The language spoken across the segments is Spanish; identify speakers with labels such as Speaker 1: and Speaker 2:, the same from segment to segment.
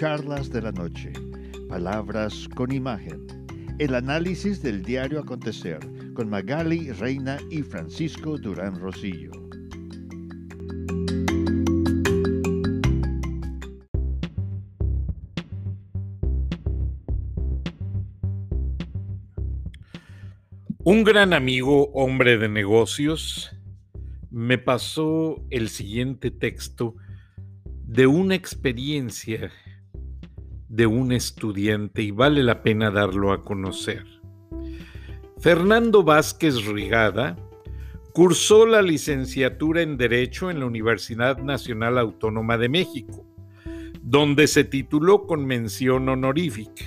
Speaker 1: Charlas de la Noche, Palabras con Imagen, el análisis del diario acontecer con Magali Reina y Francisco Durán Rosillo.
Speaker 2: Un gran amigo, hombre de negocios, me pasó el siguiente texto de una experiencia de un estudiante y vale la pena darlo a conocer. Fernando Vázquez Rigada cursó la licenciatura en Derecho en la Universidad Nacional Autónoma de México, donde se tituló con mención honorífica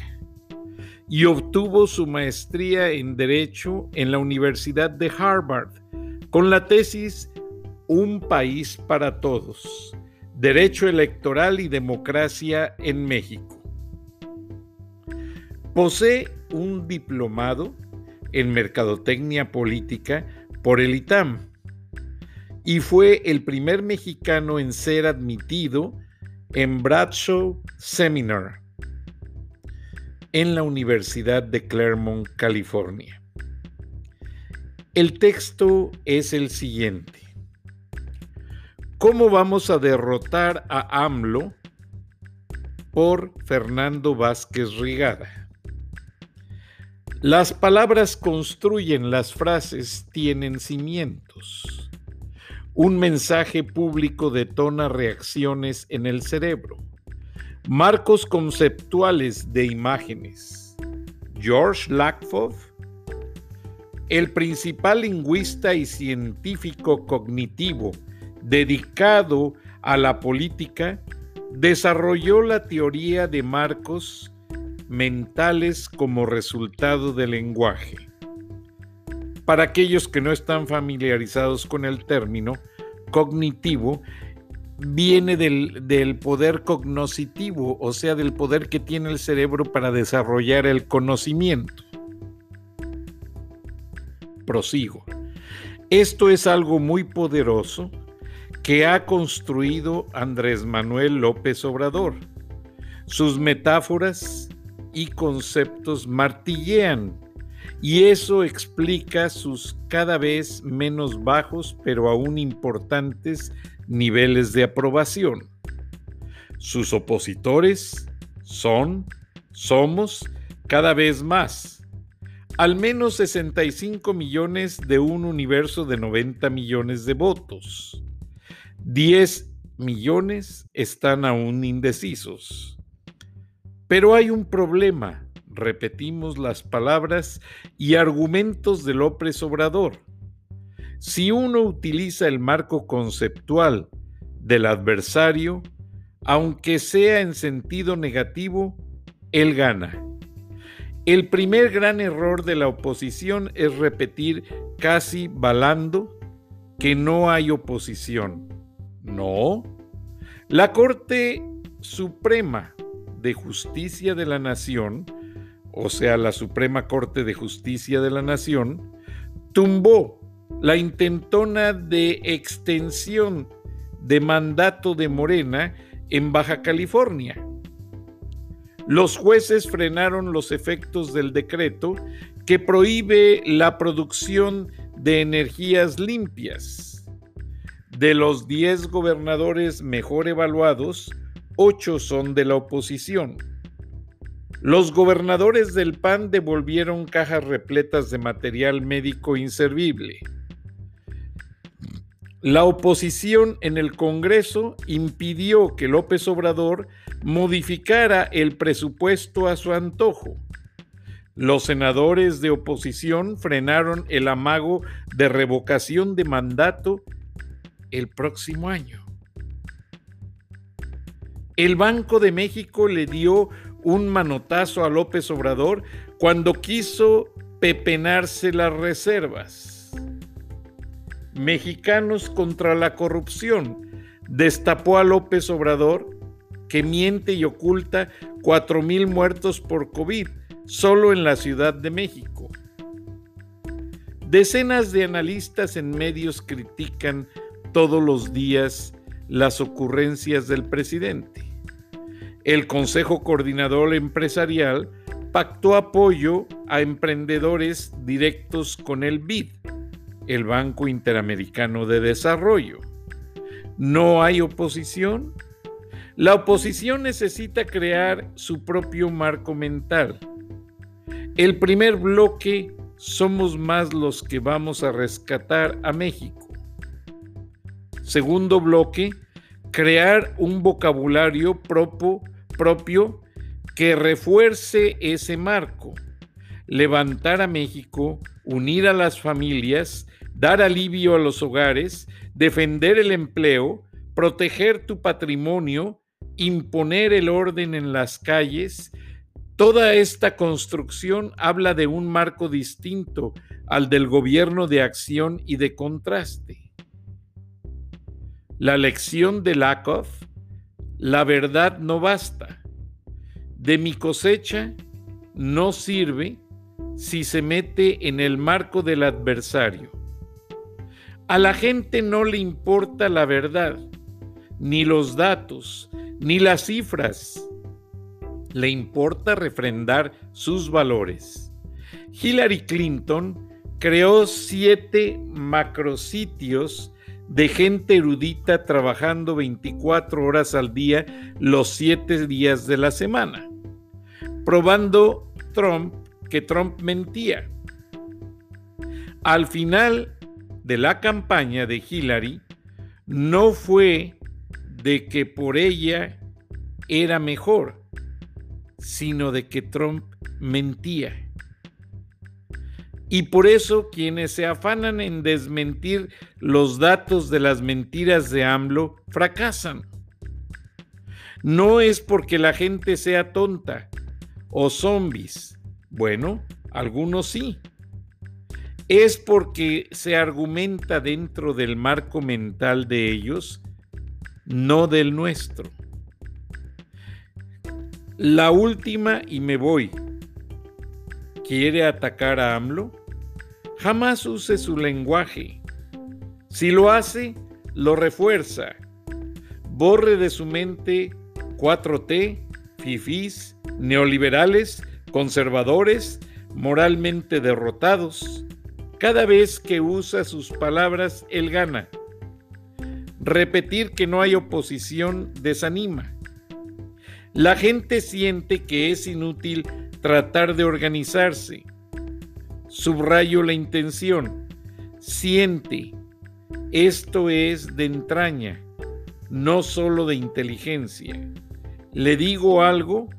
Speaker 2: y obtuvo su maestría en Derecho en la Universidad de Harvard con la tesis Un país para todos, Derecho Electoral y Democracia en México. Posee un diplomado en Mercadotecnia Política por el ITAM y fue el primer mexicano en ser admitido en Bradshaw Seminar en la Universidad de Claremont, California. El texto es el siguiente. ¿Cómo vamos a derrotar a AMLO por Fernando Vázquez Rigada? Las palabras construyen, las frases tienen cimientos. Un mensaje público detona reacciones en el cerebro. Marcos conceptuales de imágenes. George Lakoff, el principal lingüista y científico cognitivo dedicado a la política, desarrolló la teoría de marcos mentales como resultado del lenguaje. Para aquellos que no están familiarizados con el término, cognitivo viene del, poder cognoscitivo, o sea, del poder que tiene el cerebro para desarrollar el conocimiento. Prosigo. Esto es algo muy poderoso que ha construido Andrés Manuel López Obrador. Sus metáforas y conceptos martillean y eso explica sus cada vez menos bajos pero aún importantes niveles de aprobación. Sus opositores son, somos, cada vez más. Al menos 65 millones de un universo de 90 millones de votos. 10 millones están aún indecisos. Pero hay un problema, repetimos las palabras y argumentos de López Obrador si uno utiliza el marco conceptual del adversario, aunque sea en sentido negativo, él gana. El primer gran error de la oposición es repetir casi balando que no hay oposición. No. La Corte Suprema de Justicia de la Nación, o sea, la Suprema Corte de Justicia de la Nación, tumbó la intentona de extensión de mandato de Morena en Baja California. Los jueces frenaron los efectos del decreto que prohíbe la producción de energías limpias. De los 10 gobernadores mejor evaluados, 8 son de la oposición. Los gobernadores del PAN devolvieron cajas repletas de material médico inservible. La oposición en el Congreso impidió que López Obrador modificara el presupuesto a su antojo. Los senadores de oposición frenaron el amago de revocación de mandato el próximo año. El Banco de México le dio un manotazo a López Obrador cuando quiso pepenarse las reservas. Mexicanos contra la corrupción destapó a López Obrador que miente y oculta 4.000 muertos por COVID solo en la Ciudad de México. Decenas de analistas en medios critican todos los días las ocurrencias del presidente. el Consejo Coordinador Empresarial pactó apoyo a emprendedores directos con el BID, el Banco Interamericano de Desarrollo. ¿No hay oposición? La oposición necesita crear su propio marco mental. El primer bloque somos más los que vamos a rescatar a México. Segundo bloque, crear un vocabulario propio, propio que refuerce ese marco, levantar a México, unir a las familias, dar alivio a los hogares, defender el empleo, proteger tu patrimonio, imponer el orden en las calles, toda esta construcción habla de un marco distinto al del gobierno de acción y de contraste. La lección de Lakoff, la verdad no basta. De mi cosecha no sirve si se mete en el marco del adversario. A la gente no le importa la verdad, ni los datos, ni las cifras. Le importa refrendar sus valores. Hillary Clinton creó siete macrositios de gente erudita trabajando 24 horas al día los siete días de la semana, probando Trump que Trump mentía. Al final de la campaña de Hillary, no fue de que por ella era mejor, sino de que Trump mentía. Y por eso quienes se afanan en desmentir los datos de las mentiras de AMLO fracasan. No es porque la gente sea tonta o zombies. Bueno, algunos sí. Es porque se argumenta dentro del marco mental de ellos no del nuestro. La última y me voy. ¿Quiere atacar a AMLO? Jamás use su lenguaje. Si lo hace, lo refuerza. Borre de su mente 4T, FIFIs, neoliberales, conservadores, moralmente derrotados. Cada vez que usa sus palabras, él gana. Repetir que no hay oposición desanima. La gente siente que es inútil tratar de organizarse. Subrayo la intención. Siente. Esto es de entraña, no solo de inteligencia. Le digo algo.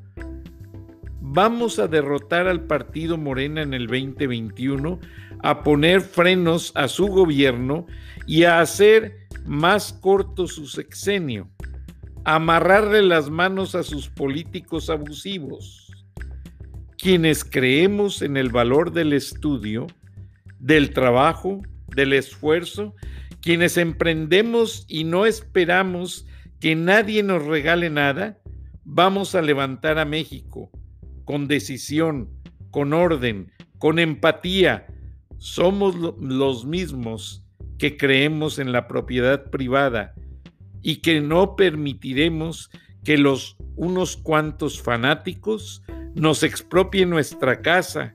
Speaker 2: Vamos a derrotar al partido Morena en el 2021, a poner frenos a su gobierno y a hacer más corto su sexenio, amarrarle las manos a sus políticos abusivos. Quienes creemos en el valor del estudio, del trabajo, del esfuerzo, quienes emprendemos y no esperamos que nadie nos regale nada, vamos a levantar a México con decisión, con orden, con empatía. Somos los mismos que creemos en la propiedad privada y que no permitiremos que los unos cuantos fanáticos nos expropien nuestra casa,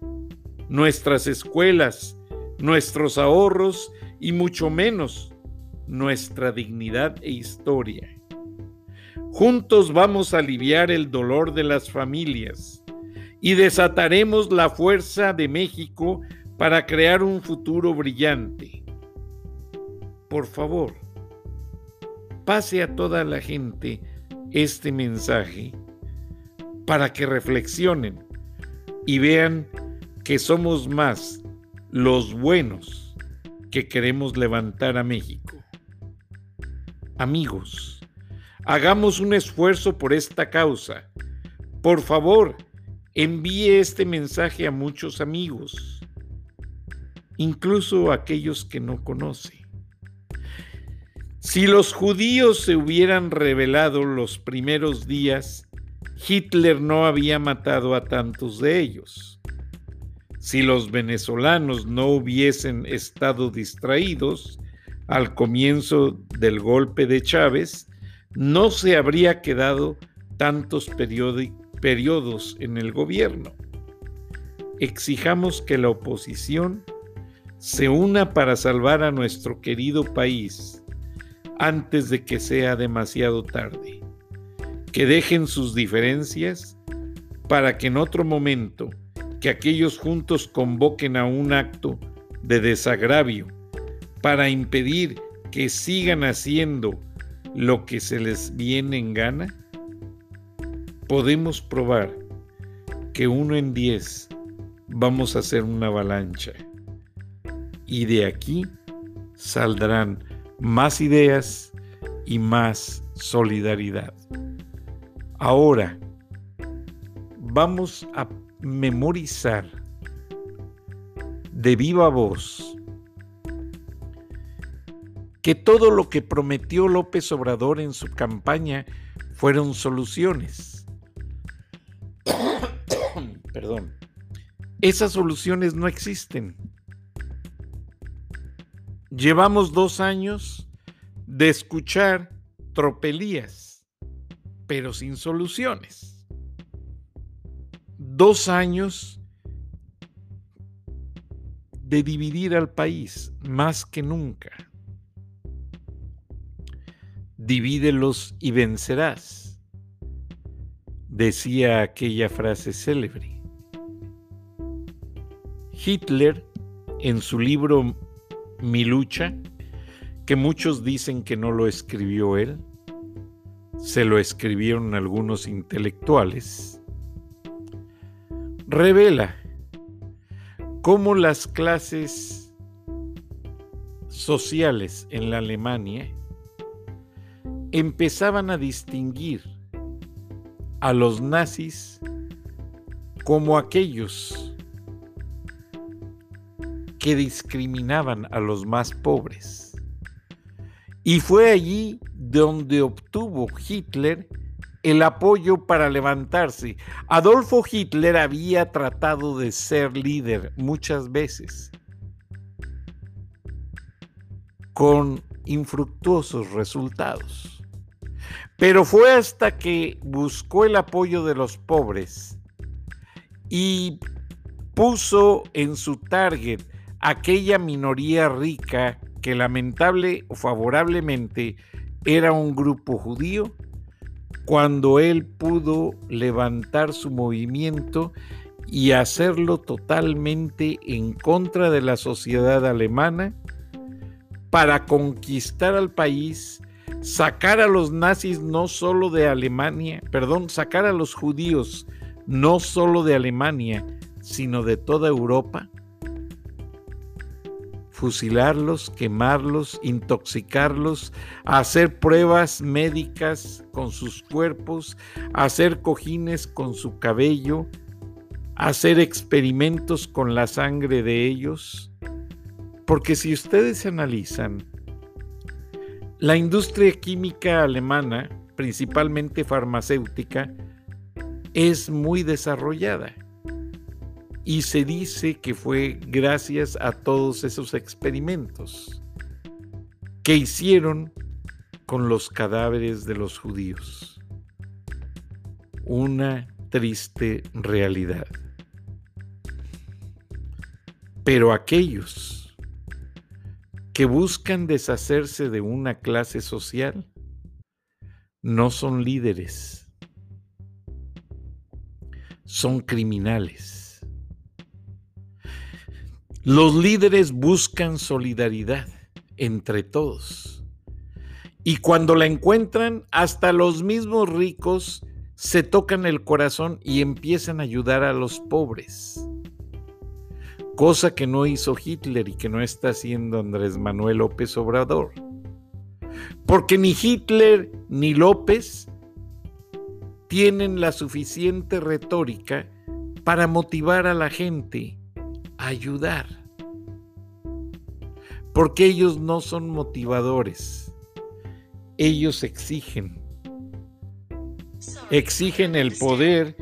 Speaker 2: nuestras escuelas, nuestros ahorros y mucho menos nuestra dignidad e historia. Juntos vamos a aliviar el dolor de las familias y desataremos la fuerza de México para crear un futuro brillante por favor, pase a toda la gente este mensaje para que reflexionen y vean que somos más los buenos que queremos levantar a México. Amigos, hagamos un esfuerzo por esta causa. Por favor, envíe este mensaje a muchos amigos, incluso a aquellos que no conoce. Si los judíos se hubieran revelado los primeros días, Hitler no había matado a tantos de ellos. Si los venezolanos no hubiesen estado distraídos al comienzo del golpe de Chávez, no se habría quedado tantos periodos en el gobierno. Exijamos que la oposición se una para salvar a nuestro querido país antes de que sea demasiado tarde. Que dejen sus diferencias para que en otro momento que aquellos juntos convoquen a un acto de desagravio para impedir que sigan haciendo lo que se les viene en gana, podemos probar que uno en diez vamos a hacer una avalancha y de aquí saldrán más ideas y más solidaridad. Ahora vamos a memorizar de viva voz que todo lo que prometió López Obrador en su campaña fueron soluciones. Perdón. Esas soluciones no existen. Llevamos dos años de escuchar tropelías, pero sin soluciones. Dos años de dividir al país más que nunca. Divídelos y vencerás, decía aquella frase célebre. Hitler, en su libro Mi lucha, que muchos dicen que no lo escribió él, se lo escribieron algunos intelectuales, revela cómo las clases sociales en la Alemania empezaban a distinguir a los nazis como aquellos que discriminaban a los más pobres. Y fue allí donde obtuvo Hitler el apoyo para levantarse. Adolfo Hitler había tratado de ser líder muchas veces, con infructuosos resultados. Pero fue hasta que buscó el apoyo de los pobres y puso en su target aquella minoría rica que lamentable o favorablemente era un grupo judío, cuando él pudo levantar su movimiento y hacerlo totalmente en contra de la sociedad alemana para conquistar al país sacar a los nazis no solo de Alemania, perdón, sacar a los judíos no solo de Alemania, sino de toda Europa, fusilarlos, quemarlos, intoxicarlos, hacer pruebas médicas con sus cuerpos, hacer cojines con su cabello, hacer experimentos con la sangre de ellos. Porque si ustedes analizan, la industria química alemana, principalmente farmacéutica, es muy desarrollada y se dice que fue gracias a todos esos experimentos que hicieron con los cadáveres de los judíos. Una triste realidad. Pero aquellos que buscan deshacerse de una clase social no son líderes, son criminales. Los líderes buscan solidaridad entre todos. Y cuando la encuentran, hasta los mismos ricos se tocan el corazón y empiezan a ayudar a los pobres cosa que no hizo Hitler y que no está haciendo Andrés Manuel López Obrador. Porque ni Hitler ni López tienen la suficiente retórica para motivar a la gente ayudar. Porque ellos no son motivadores, ellos exigen. Exigen el poder,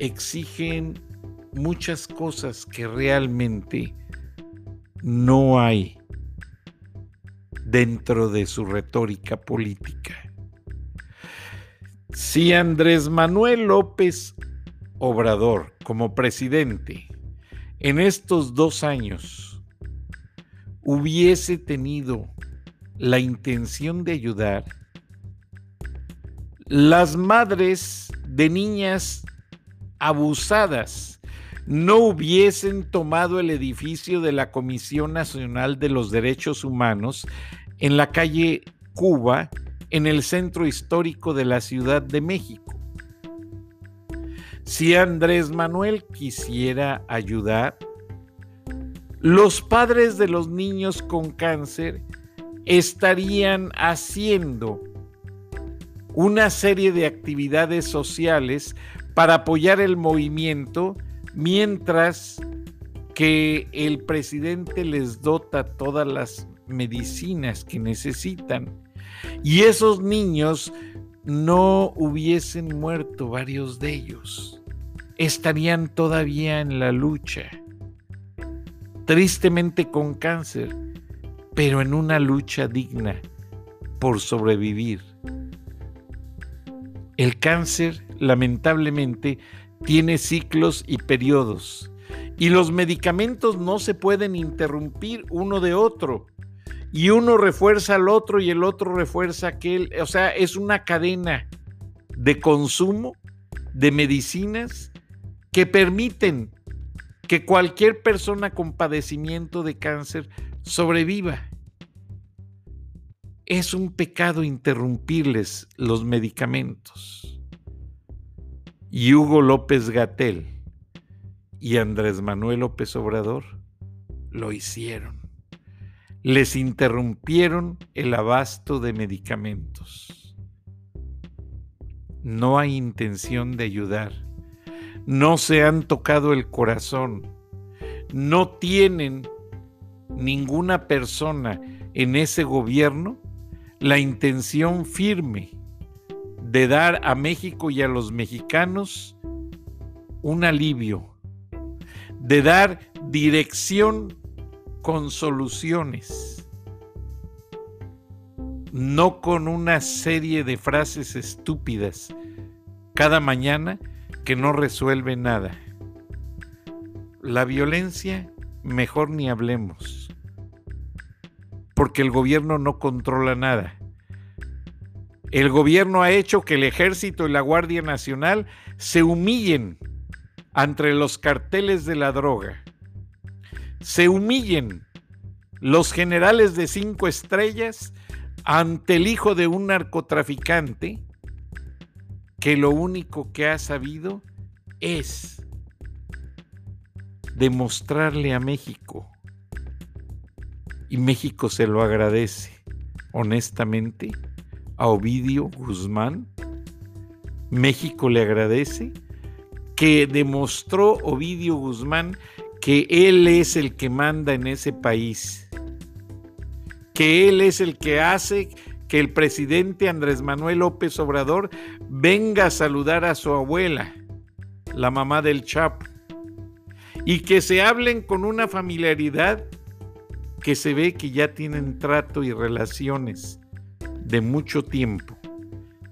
Speaker 2: exigen muchas cosas que realmente no hay dentro de su retórica política. Si Andrés Manuel López Obrador como presidente en estos dos años hubiese tenido la intención de ayudar, las madres de niñas abusadas no hubiesen tomado el edificio de la Comisión Nacional de los Derechos Humanos en la calle Cuba, en el centro histórico de la Ciudad de México. Si Andrés Manuel quisiera ayudar, los padres de los niños con cáncer estarían haciendo una serie de actividades sociales para apoyar el movimiento mientras que el presidente les dota todas las medicinas que necesitan. Y esos niños no hubiesen muerto, varios de ellos. Estarían todavía en la lucha, tristemente con cáncer, pero en una lucha digna por sobrevivir. El cáncer, lamentablemente, tiene ciclos y periodos, y los medicamentos no se pueden interrumpir uno de otro y uno refuerza al otro y el otro refuerza aquel. O sea, es una cadena de consumo de medicinas que permiten que cualquier persona con padecimiento de cáncer sobreviva. Es un pecado interrumpirles los medicamentos. Y Hugo López Gatel y Andrés Manuel López Obrador lo hicieron les interrumpieron el abasto de medicamentos. No hay intención de ayudar. No se han tocado el corazón. No tienen ninguna persona en ese gobierno la intención firme de dar a México y a los mexicanos un alivio, de dar dirección con soluciones, no con una serie de frases estúpidas cada mañana que no resuelve nada. La violencia, mejor ni hablemos, porque el gobierno no controla nada. El gobierno ha hecho que el ejército y la Guardia Nacional se humillen entre los carteles de la droga se humillen los generales de cinco estrellas ante el hijo de un narcotraficante que lo único que ha sabido es demostrarle a México. Y México se lo agradece, honestamente, a Ovidio Guzmán. México le agradece que demostró Ovidio Guzmán que Él es el que manda en ese país, que Él es el que hace que el presidente Andrés Manuel López Obrador venga a saludar a su abuela, la mamá del Chapo, y que se hablen con una familiaridad que se ve que ya tienen trato y relaciones de mucho tiempo.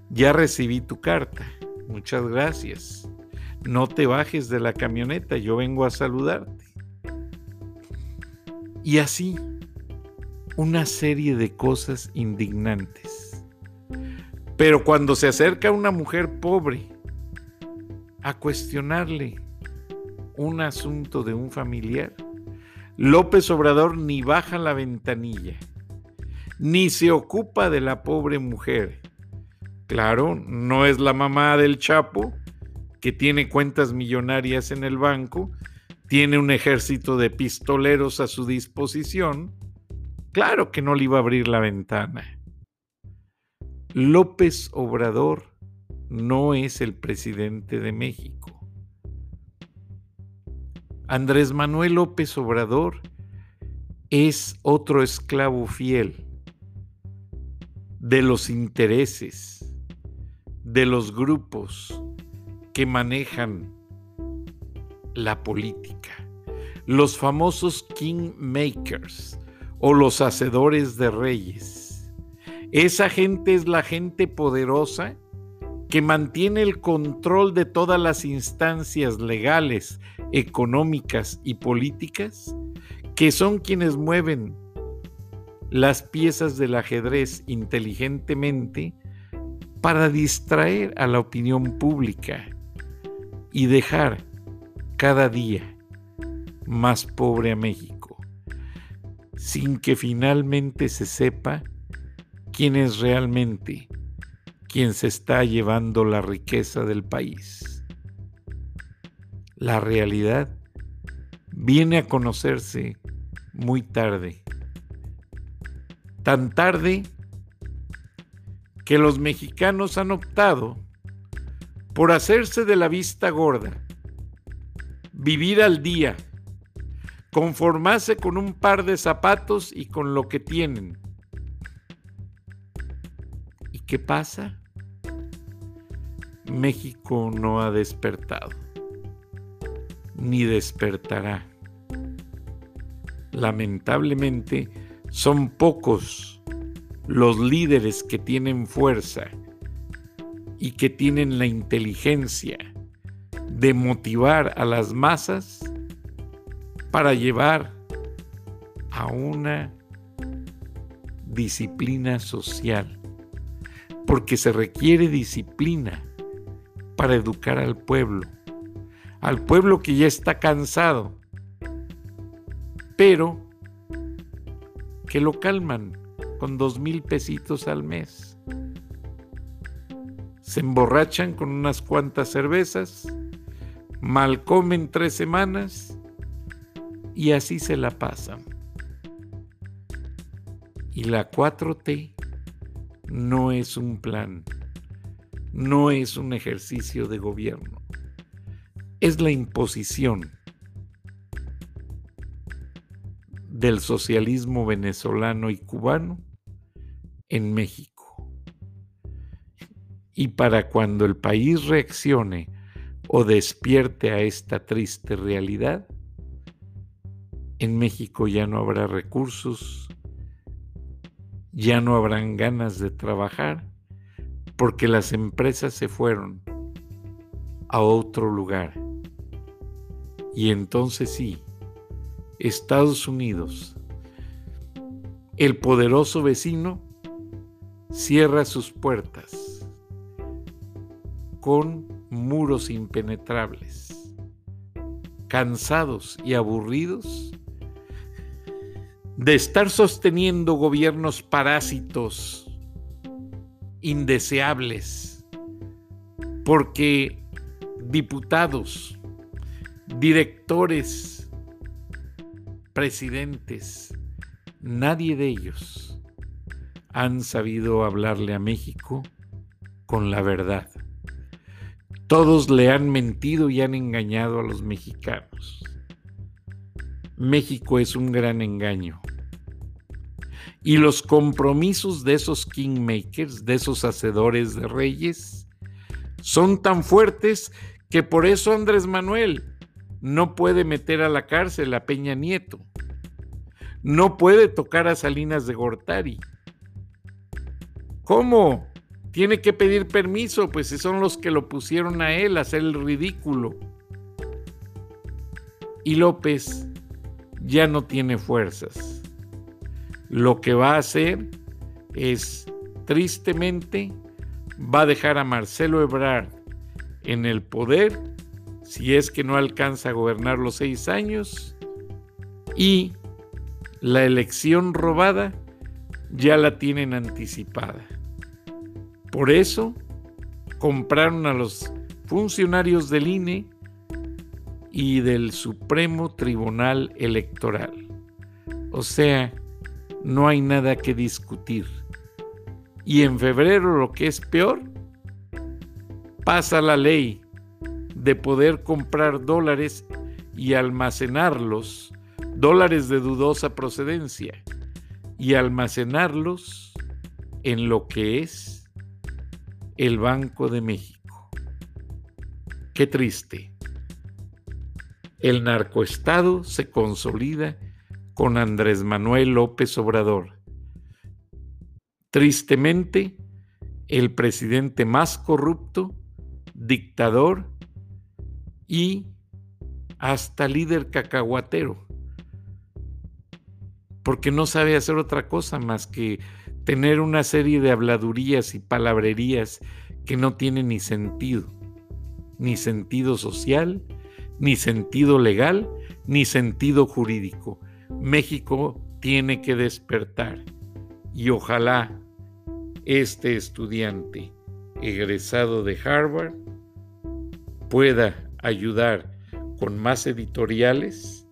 Speaker 2: Ya recibí tu carta. Muchas gracias. No te bajes de la camioneta, yo vengo a saludarte. Y así, una serie de cosas indignantes. Pero cuando se acerca una mujer pobre a cuestionarle un asunto de un familiar, López Obrador ni baja la ventanilla, ni se ocupa de la pobre mujer. Claro, no es la mamá del Chapo, que tiene cuentas millonarias en el banco tiene un ejército de pistoleros a su disposición, claro que no le iba a abrir la ventana. López Obrador no es el presidente de México. Andrés Manuel López Obrador es otro esclavo fiel de los intereses, de los grupos que manejan la política. Los famosos kingmakers o los hacedores de reyes. Esa gente es la gente poderosa que mantiene el control de todas las instancias legales, económicas y políticas, que son quienes mueven las piezas del ajedrez inteligentemente para distraer a la opinión pública y dejar cada día más pobre a México, sin que finalmente se sepa quién es realmente quien se está llevando la riqueza del país. La realidad viene a conocerse muy tarde, tan tarde que los mexicanos han optado por hacerse de la vista gorda, vivir al día, conformarse con un par de zapatos y con lo que tienen. ¿Y qué pasa? México no ha despertado, ni despertará. Lamentablemente, son pocos los líderes que tienen fuerza y que tienen la inteligencia de motivar a las masas para llevar a una disciplina social, porque se requiere disciplina para educar al pueblo, al pueblo que ya está cansado, pero que lo calman con dos mil pesitos al mes. Se emborrachan con unas cuantas cervezas, mal comen tres semanas y así se la pasan. Y la 4T no es un plan, no es un ejercicio de gobierno, es la imposición del socialismo venezolano y cubano en México. Y para cuando el país reaccione o despierte a esta triste realidad, en México ya no habrá recursos, ya no habrán ganas de trabajar, porque las empresas se fueron a otro lugar. Y entonces sí, Estados Unidos, el poderoso vecino, cierra sus puertas con muros impenetrables. Cansados y aburridos de estar sosteniendo gobiernos parásitos, indeseables, porque diputados, directores, presidentes, nadie de ellos han sabido hablarle a México con la verdad. Todos le han mentido y han engañado a los mexicanos. México es un gran engaño. Y los compromisos de esos kingmakers, de esos hacedores de reyes, son tan fuertes que por eso Andrés Manuel no puede meter a la cárcel a Peña Nieto. No puede tocar a Salinas de Gortari ¿Cómo? Tiene que pedir permiso, pues si son los que lo pusieron a él a hacer el ridículo. Y López ya no tiene fuerzas. Lo que va a hacer es, tristemente, va a dejar a Marcelo Ebrard en el poder, si es que no alcanza a gobernar los seis años, y la elección robada ya la tienen anticipada. Por eso compraron a los funcionarios del INE y del Supremo Tribunal Electoral. O sea, no hay nada que discutir. Y en febrero, lo que es peor, pasa la ley de poder comprar dólares y almacenarlos, dólares de dudosa procedencia, y almacenarlos en lo que es el Banco de México. Qué triste. El narcoestado se consolida con Andrés Manuel López Obrador. Tristemente, el presidente más corrupto, dictador y hasta líder cacahuatero, porque no sabe hacer otra cosa más que tener una serie de habladurías y palabrerías que no tienen ni sentido, ni sentido social, ni sentido legal, ni sentido jurídico. México tiene que despertar y ojalá este estudiante egresado de Harvard pueda ayudar con más editoriales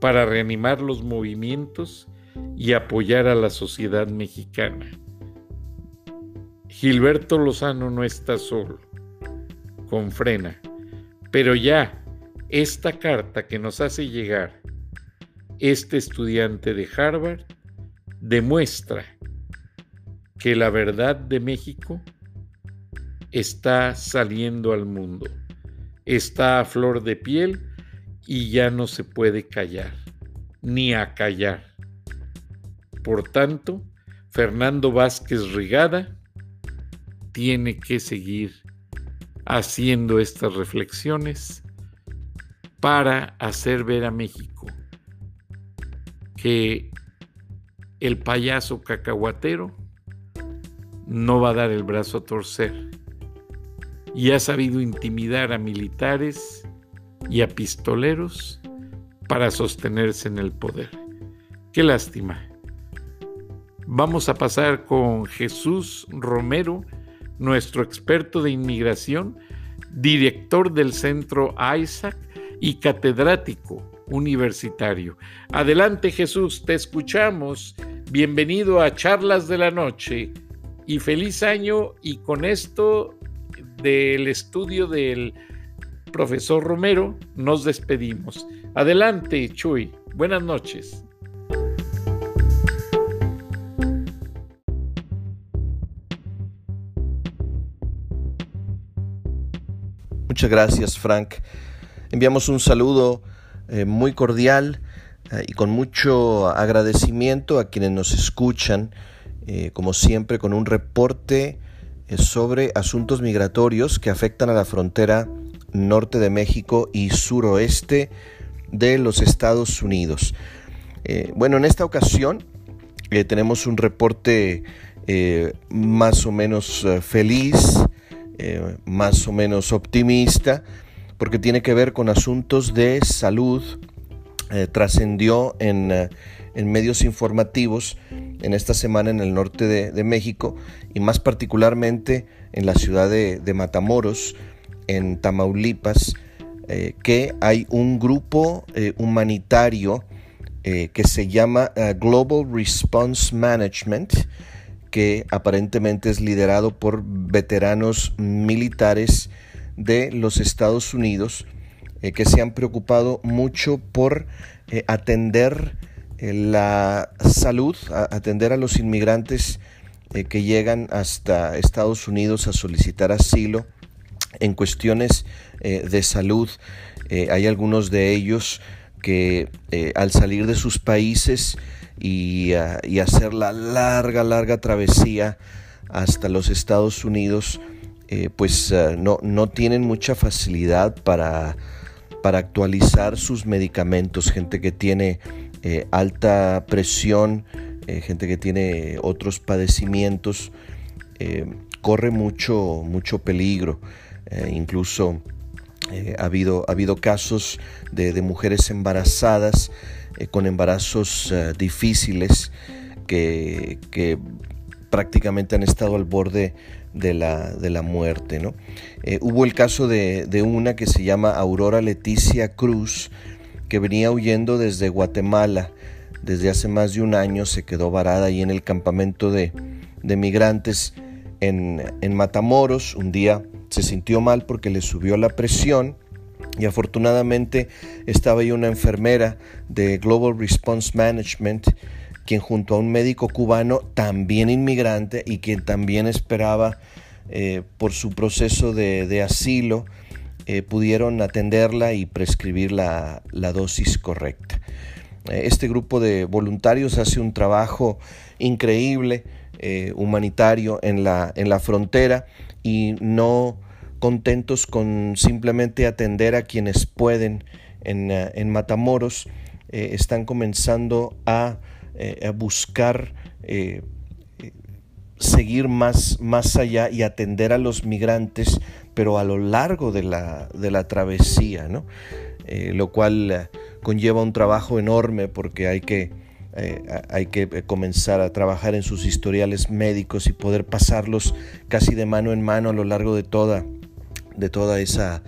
Speaker 2: para reanimar los movimientos y apoyar a la sociedad mexicana. Gilberto Lozano no está solo, con frena, pero ya esta carta que nos hace llegar este estudiante de Harvard demuestra que la verdad de México está saliendo al mundo, está a flor de piel y ya no se puede callar, ni acallar. Por tanto, Fernando Vázquez Rigada tiene que seguir haciendo estas reflexiones para hacer ver a México que el payaso cacahuatero no va a dar el brazo a torcer y ha sabido intimidar a militares y a pistoleros para sostenerse en el poder. Qué lástima. Vamos a pasar con Jesús Romero, nuestro experto de inmigración, director del centro Isaac y catedrático universitario. Adelante Jesús, te escuchamos. Bienvenido a Charlas de la Noche y feliz año y con esto del estudio del profesor Romero, nos despedimos. Adelante, Chuy. Buenas noches.
Speaker 3: Muchas gracias, Frank. Enviamos un saludo eh, muy cordial eh, y con mucho agradecimiento a quienes nos escuchan, eh, como siempre, con un reporte sobre asuntos migratorios que afectan a la frontera norte de México y suroeste de los Estados Unidos. Bueno, en esta ocasión tenemos un reporte más o menos feliz, más o menos optimista, porque tiene que ver con asuntos de salud. trascendió en en medios informativos en esta semana en el norte de, México y más particularmente en la ciudad de, Matamoros, en Tamaulipas, eh, que hay un grupo eh, humanitario eh, que se llama Global Response Management, que aparentemente es liderado por veteranos militares de los Estados Unidos, que se han preocupado mucho por atender eh, la salud, atender a los inmigrantes eh, que llegan hasta Estados Unidos a solicitar asilo en cuestiones eh, de salud. hay algunos de ellos que al salir de sus países y, y, hacer la larga, larga travesía hasta los Estados Unidos, pues no, no tienen mucha facilidad para para actualizar sus medicamentos, gente que tiene eh, alta presión, eh, gente que tiene otros padecimientos, eh, corre mucho, mucho peligro. incluso ha, habido, ha habido casos de, mujeres embarazadas con embarazos difíciles que, prácticamente han estado al borde de la, de la muerte. ¿no? hubo el caso de, de, una que se llama Aurora Leticia Cruz, que venía huyendo desde Guatemala. Desde hace más de un año se quedó varada ahí en el campamento de, migrantes en, en Matamoros. Un día se sintió mal porque le subió la presión y afortunadamente estaba ahí una enfermera de Global Response Management quien junto a un médico cubano también inmigrante y quien también esperaba eh, por su proceso de, de asilo eh, pudieron atenderla y prescribir la, dosis correcta. Eh, este grupo de voluntarios hace un trabajo increíble humanitario en la, en la frontera y no contentos con simplemente atender a quienes pueden en, Matamoros, están comenzando a, buscar seguir más, más allá y atender a los migrantes, pero a lo largo de la, de la travesía, ¿no? Eh, lo cual eh, conlleva un trabajo enorme porque hay que, eh, hay que comenzar a trabajar en sus historiales médicos y poder pasarlos casi de mano en mano a lo largo de toda, de toda esa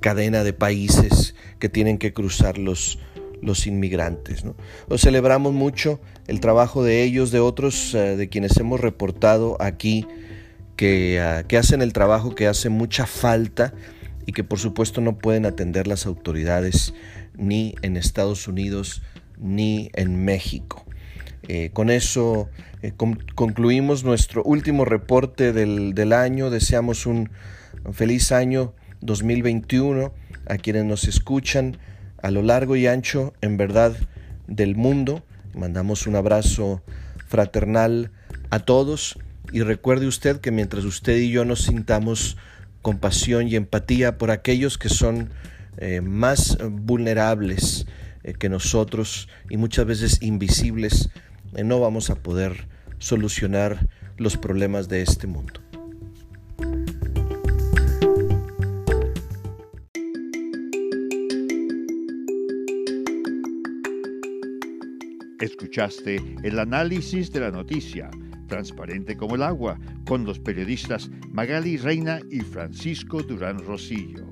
Speaker 3: cadena de países que tienen que cruzar los, los inmigrantes. ¿no? celebramos mucho el trabajo de ellos, de otros, eh, de quienes hemos reportado aquí, que, ah, que, hacen el trabajo que hace mucha falta y que por supuesto no pueden atender las autoridades ni en Estados Unidos ni en México. Eh, con eso eh, concluimos nuestro último reporte del, del año. Deseamos un feliz año 2021 a quienes nos escuchan a lo largo y ancho, en verdad, del mundo. Mandamos un abrazo fraternal a todos y recuerde usted que mientras usted y yo nos sintamos compasión y empatía por aquellos que son eh, más vulnerables eh, que nosotros y muchas veces invisibles, eh, no vamos a poder solucionar los problemas de este mundo.
Speaker 1: Escuchaste el análisis de la noticia, transparente como el agua, con los periodistas Magali Reina y Francisco Durán Rosillo.